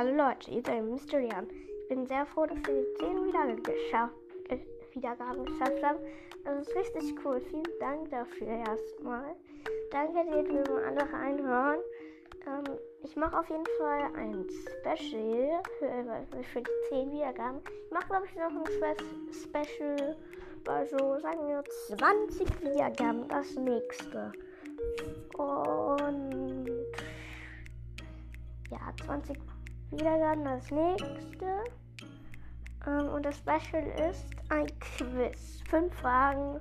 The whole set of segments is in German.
Also Leute, ihr seid Mysterian. Ich bin sehr froh, dass wir die 10 Wiedergaben geschafft, äh, Wiedergaben geschafft haben. Das ist richtig cool. Vielen Dank dafür erstmal. Danke, dass wir mal alle reinhören. Ähm, ich mache auf jeden Fall ein Special für, für die 10 Wiedergaben. Ich mache, glaube ich, noch ein Spe Special bei so, sagen wir, 20 Wiedergaben. Das nächste. Und ja, 20 Wiedergaben das nächste. Ähm, und das Special ist ein Quiz. Fünf Fragen.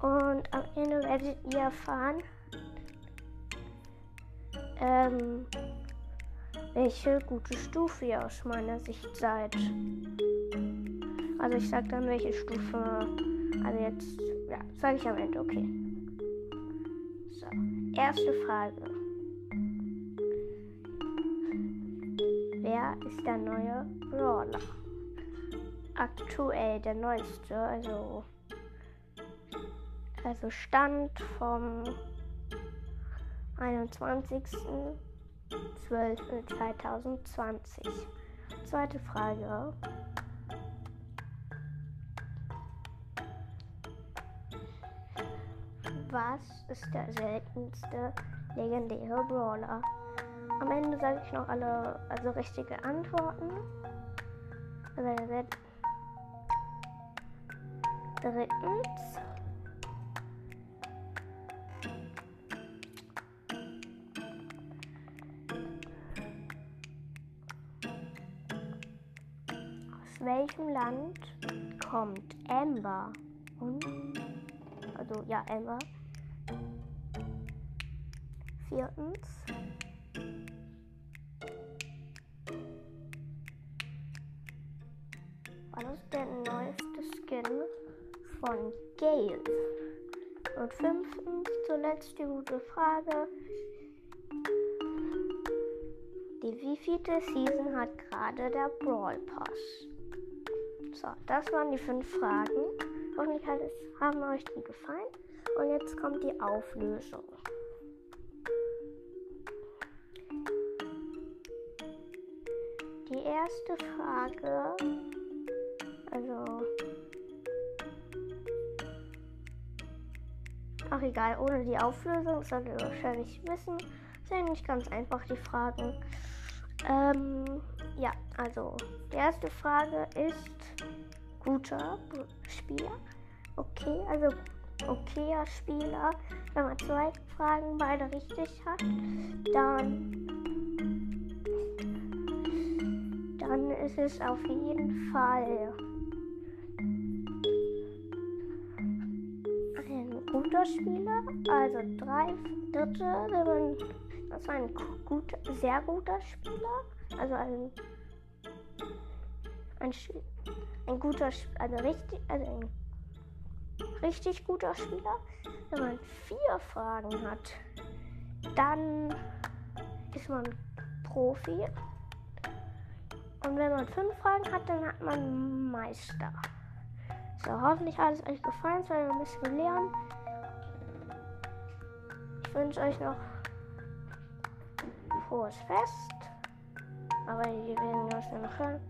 Und am Ende werdet ihr erfahren, ähm, welche gute Stufe ihr aus meiner Sicht seid. Also ich sag dann welche Stufe. Also jetzt, ja, sage ich am Ende, okay. So, erste Frage. Wer ist der neue Brawler? Aktuell der neueste, also also Stand vom 21.12.2020. Zweite Frage. Was ist der seltenste legendäre Brawler? Am Ende sage ich noch alle, also richtige Antworten. Also Drittens. Aus welchem Land kommt Amber? Und, also ja, Amber. Viertens. Was ist der neueste Skin von Gale? Und fünftens, zuletzt die gute Frage. Die wievielte Season hat gerade der Brawl Pass? So, das waren die fünf Fragen. Hoffentlich hat es, haben euch die gefallen. Und jetzt kommt die Auflösung. Die erste Frage, also, ach egal, ohne die Auflösung, solltet ihr wahrscheinlich wissen, sind nicht ganz einfach die Fragen. Ähm, ja, also, die erste Frage ist guter Spieler. Okay, also okayer Spieler. Wenn man zwei Fragen beide richtig hat, dann dann ist es auf jeden Fall ein guter Spieler. Also drei dritte, wenn man das war ein gut, sehr guter Spieler. Also ein ein, ein guter, also richtig, also ein richtig guter Spieler. Wenn man vier Fragen hat, dann ist man Profi. Und wenn man fünf Fragen hat, dann hat man Meister. So, hoffentlich hat es euch gefallen. Es soll ein bisschen lernen. Ich wünsche euch noch frohes Fest. Aber wir werden uns noch hören.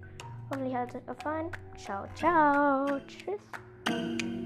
Hoffentlich hat es euch gefallen. Ciao, ciao. Tschüss.